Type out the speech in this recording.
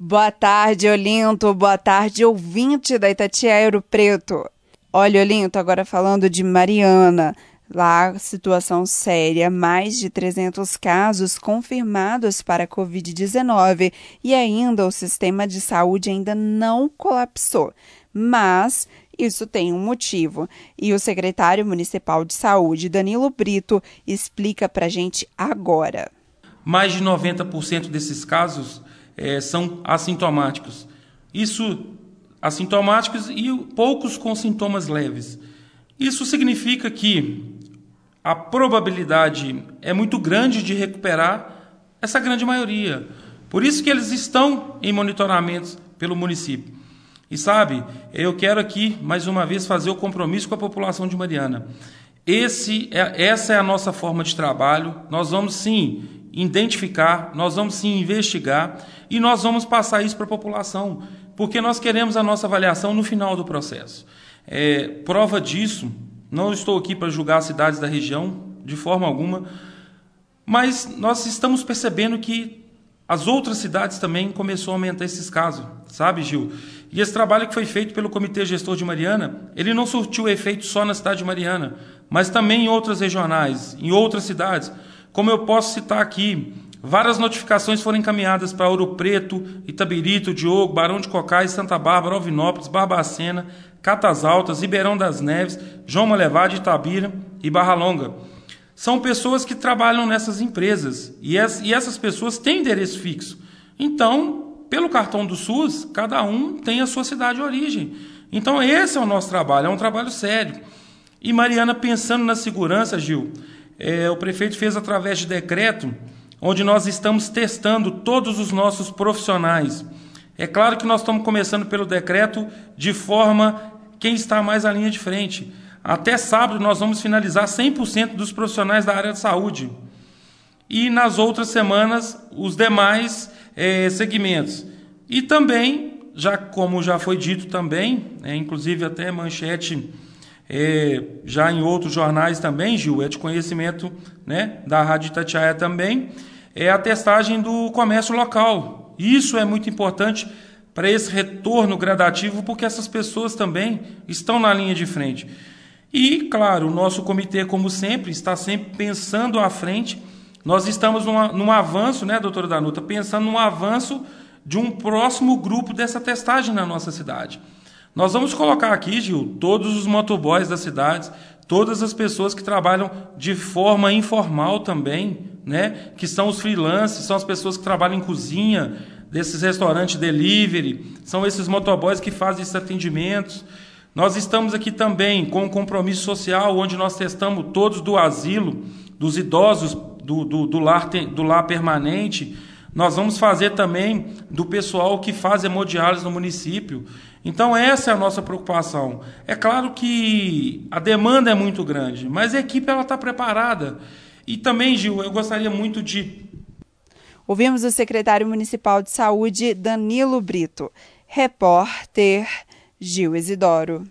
Boa tarde, Olinto. Boa tarde, ouvinte da Itatiaia Ouro Preto. Olha, Olinto, agora falando de Mariana. Lá, situação séria, mais de 300 casos confirmados para a Covid-19 e ainda o sistema de saúde ainda não colapsou. Mas isso tem um motivo e o secretário municipal de saúde, Danilo Brito, explica para gente agora. Mais de 90% desses casos é, são assintomáticos. Isso, assintomáticos e poucos com sintomas leves. Isso significa que a probabilidade é muito grande de recuperar essa grande maioria. Por isso que eles estão em monitoramento pelo município. E sabe, eu quero aqui mais uma vez fazer o compromisso com a população de Mariana. Esse é, essa é a nossa forma de trabalho. Nós vamos sim identificar, nós vamos sim investigar e nós vamos passar isso para a população, porque nós queremos a nossa avaliação no final do processo. É, prova disso não estou aqui para julgar as cidades da região, de forma alguma, mas nós estamos percebendo que as outras cidades também começou a aumentar esses casos, sabe, Gil? E esse trabalho que foi feito pelo Comitê Gestor de Mariana, ele não surtiu efeito só na cidade de Mariana, mas também em outras regionais, em outras cidades. Como eu posso citar aqui, várias notificações foram encaminhadas para Ouro Preto, Itabirito, Diogo, Barão de Cocais, Santa Bárbara, Alvinópolis, Barbacena, Catas Altas, Ribeirão das Neves, João Malevade, Itabira e Barra Longa. São pessoas que trabalham nessas empresas e, essas pessoas têm endereço fixo. Então, pelo cartão do SUS, cada um tem a sua cidade de origem. Então, esse é o nosso trabalho, é um trabalho sério. E Mariana, pensando na segurança, Gil, é, o prefeito fez através de decreto, onde nós estamos testando todos os nossos profissionais é claro que nós estamos começando pelo decreto de forma quem está mais à linha de frente. Até sábado nós vamos finalizar 100% dos profissionais da área de saúde. E nas outras semanas, os demais é, segmentos. E também, já como já foi dito também, é, inclusive até manchete é, já em outros jornais também, Gil, é de conhecimento né, da Rádio Itatiaia também, é a testagem do comércio local. Isso é muito importante para esse retorno gradativo, porque essas pessoas também estão na linha de frente. E, claro, o nosso comitê, como sempre, está sempre pensando à frente. Nós estamos num, num avanço, né, doutora Danuta, pensando num avanço de um próximo grupo dessa testagem na nossa cidade. Nós vamos colocar aqui, Gil, todos os motoboys das cidades, todas as pessoas que trabalham de forma informal também, né? Que são os freelancers, são as pessoas que trabalham em cozinha, desses restaurantes delivery, são esses motoboys que fazem esses atendimentos. Nós estamos aqui também com um compromisso social, onde nós testamos todos do asilo, dos idosos do, do, do, lar, do lar permanente. Nós vamos fazer também do pessoal que faz hemodiálise no município. Então, essa é a nossa preocupação. É claro que a demanda é muito grande, mas a equipe está preparada. E também, Gil, eu gostaria muito de. Ouvimos o secretário municipal de saúde, Danilo Brito. Repórter Gil Isidoro.